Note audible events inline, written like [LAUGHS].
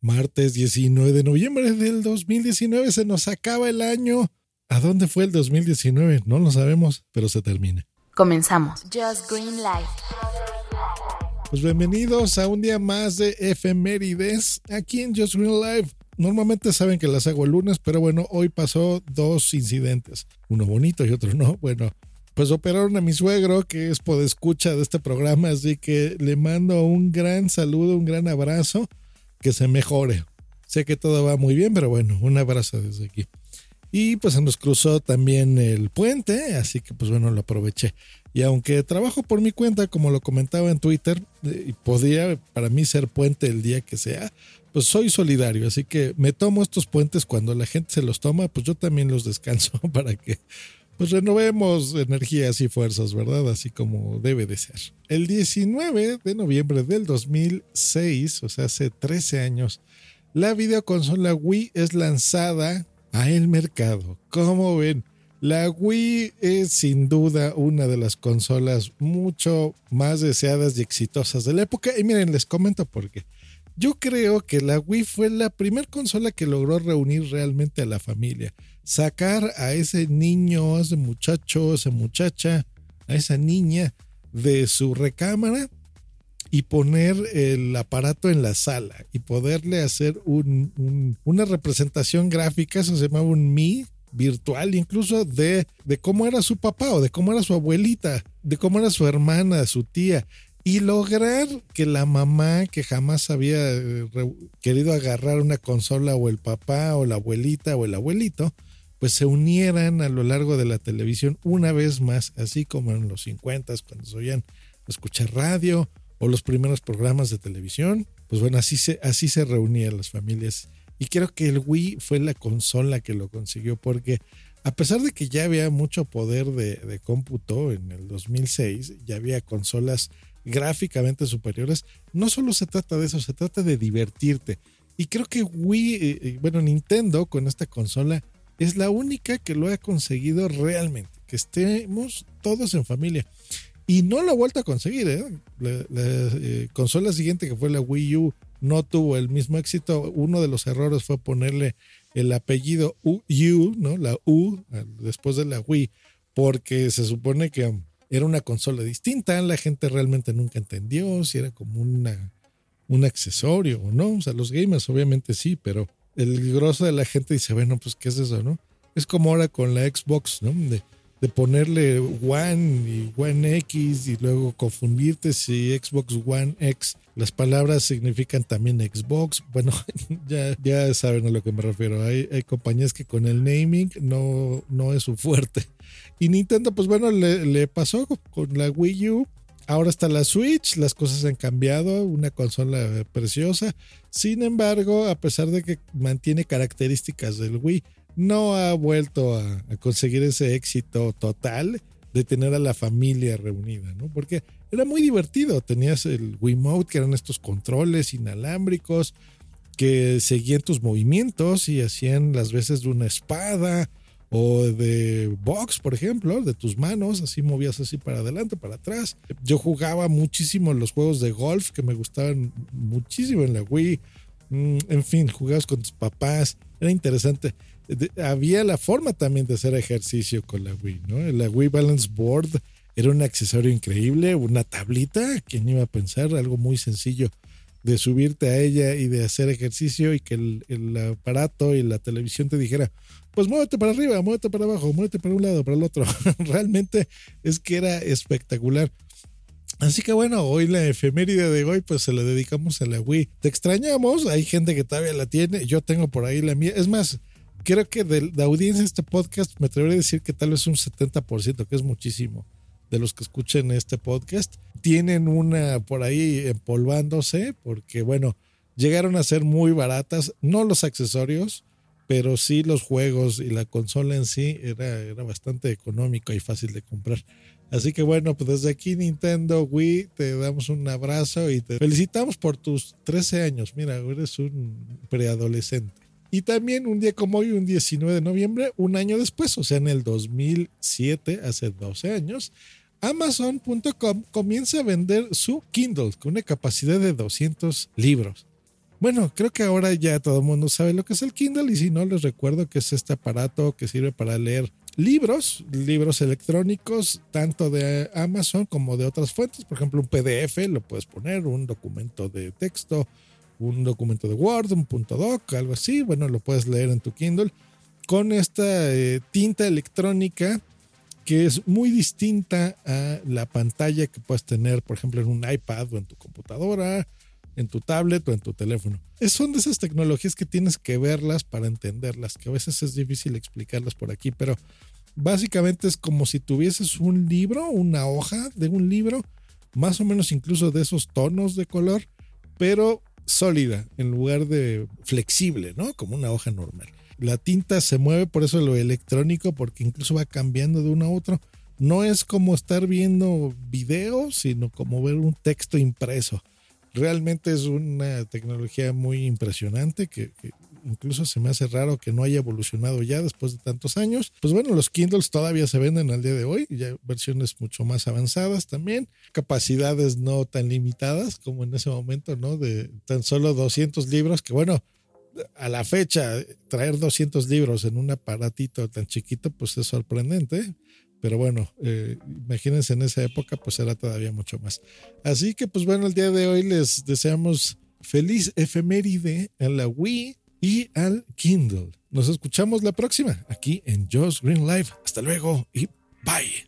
Martes 19 de noviembre del 2019 se nos acaba el año. ¿A dónde fue el 2019? No lo sabemos, pero se termina. Comenzamos. Just Green Life. Pues bienvenidos a un día más de efemérides aquí en Just Green Life. Normalmente saben que las hago el lunes, pero bueno, hoy pasó dos incidentes. Uno bonito y otro no. Bueno, pues operaron a mi suegro, que es por escucha de este programa, así que le mando un gran saludo, un gran abrazo que se mejore. Sé que todo va muy bien, pero bueno, un abrazo desde aquí. Y pues se nos cruzó también el puente, así que pues bueno, lo aproveché. Y aunque trabajo por mi cuenta, como lo comentaba en Twitter, y podría para mí ser puente el día que sea, pues soy solidario, así que me tomo estos puentes cuando la gente se los toma, pues yo también los descanso [LAUGHS] para que pues renovemos energías y fuerzas, ¿verdad? Así como debe de ser. El 19 de noviembre del 2006, o sea, hace 13 años, la videoconsola Wii es lanzada a el mercado. ¿Cómo ven? La Wii es sin duda una de las consolas mucho más deseadas y exitosas de la época. Y miren, les comento por qué. Yo creo que la Wii fue la primera consola que logró reunir realmente a la familia. Sacar a ese niño, a ese muchacho, a esa muchacha, a esa niña de su recámara y poner el aparato en la sala y poderle hacer una representación gráfica, eso se llamaba un Mi virtual, incluso de, de cómo era su papá o de cómo era su abuelita, de cómo era su hermana, su tía y lograr que la mamá que jamás había eh, querido agarrar una consola o el papá o la abuelita o el abuelito pues se unieran a lo largo de la televisión una vez más, así como en los 50 cuando se oían escuchar radio o los primeros programas de televisión, pues bueno, así se, así se reunían las familias. Y creo que el Wii fue la consola que lo consiguió porque a pesar de que ya había mucho poder de, de cómputo en el 2006, ya había consolas gráficamente superiores, no solo se trata de eso, se trata de divertirte. Y creo que Wii, eh, eh, bueno, Nintendo con esta consola es la única que lo ha conseguido realmente, que estemos todos en familia. Y no lo ha vuelto a conseguir. ¿eh? La, consola siguiente, que fue la Wii U, no tuvo el mismo éxito. Uno de los errores fue ponerle el apellido U, ¿no? La U, después de la Wii, porque se supone que era una consola distinta. La gente realmente nunca entendió si era como una, un accesorio o no. O sea, los gamers obviamente sí, pero el grosso de la gente dice, bueno, pues ¿qué es eso, no? Es como ahora con la Xbox, ¿no? De, ponerle One y One X y luego confundirte si Xbox One X, las palabras significan también Xbox. [LAUGHS] Bueno, ya, ya saben a lo que me refiero. Hay, hay compañías que con el naming no, no es su fuerte. Y Nintendo, pues bueno, le, le pasó con la Wii U Ahora está la Switch, las cosas han cambiado, una consola preciosa. Sin embargo, a pesar de que mantiene características del Wii, no ha vuelto a, conseguir ese éxito total de tener a la familia reunida, ¿no? Porque era muy divertido. Tenías el Wiimote, que eran estos controles inalámbricos que seguían tus movimientos y hacían las veces de una espada o de box, por ejemplo, de tus manos, así movías así para adelante, para atrás. Yo jugaba muchísimo los juegos de golf que me gustaban muchísimo en la Wii. Mm, en fin, jugabas con tus papás, era interesante. había la forma también de hacer ejercicio con la Wii, ¿no? La Wii Balance Board era un accesorio increíble, una tablita, ¿quién iba a pensar? Algo muy sencillo de subirte a ella y de hacer ejercicio y que el, el aparato y la televisión te dijera, pues muévete para arriba, muévete para abajo, muévete para un lado, para el otro. [LAUGHS] Realmente es que era espectacular. Así que bueno, hoy la efeméride de hoy pues se la dedicamos a la Wii. Te extrañamos, hay gente que todavía la tiene, yo tengo por ahí la mía. Es más, creo que de la audiencia de este podcast me atrevería a decir que tal vez un 70%, que es muchísimo, de los que escuchen este podcast, tienen una por ahí empolvándose porque bueno, llegaron a ser muy baratas, no los accesorios, pero sí los juegos y la consola en sí era, era bastante económico y fácil de comprar. Así que bueno, pues desde aquí Nintendo Wii te damos un abrazo y te felicitamos por tus 13 años. Mira, eres un preadolescente. Y también un día como hoy, un 19 de noviembre, un año después, o sea, en el 2007, hace 12 años, Amazon.com comienza a vender su Kindle con una capacidad de 200 libros. Bueno, creo que ahora ya todo el mundo sabe lo que es el Kindle y si no, les recuerdo que es este aparato que sirve para leer libros, libros electrónicos, tanto de Amazon como de otras fuentes. Por ejemplo, un PDF lo puedes poner, un documento de texto, un documento de Word, un punto doc, algo así. Bueno, lo puedes leer en tu Kindle con esta eh, tinta electrónica que es muy distinta a la pantalla que puedes tener, por ejemplo, en un iPad o en tu computadora, en tu tablet o en tu teléfono. Es, son de esas tecnologías que tienes que verlas para entenderlas, que a veces es difícil explicarlas por aquí, pero básicamente es como si tuvieses un libro, una hoja de un libro, más o menos incluso de esos tonos de color, pero sólida en lugar de flexible, ¿no? Como una hoja normal. La tinta se mueve, por eso lo electrónico, porque incluso va cambiando de uno a otro. No es como estar viendo video, sino como ver un texto impreso. Realmente es una tecnología muy impresionante que, incluso se me hace raro que no haya evolucionado ya después de tantos años. Pues bueno, los Kindles todavía se venden al día de hoy, ya versiones mucho más avanzadas también, capacidades no tan limitadas como en ese momento, ¿no? De tan solo 200 libros, que bueno, a la fecha, traer 200 libros en un aparatito tan chiquito, pues es sorprendente. Pero bueno, eh, imagínense en esa época, pues era todavía mucho más. Así que, pues bueno, el día de hoy les deseamos feliz efeméride a la Wii y al Kindle. Nos escuchamos la próxima aquí en Joe's Green Life. Hasta luego y bye.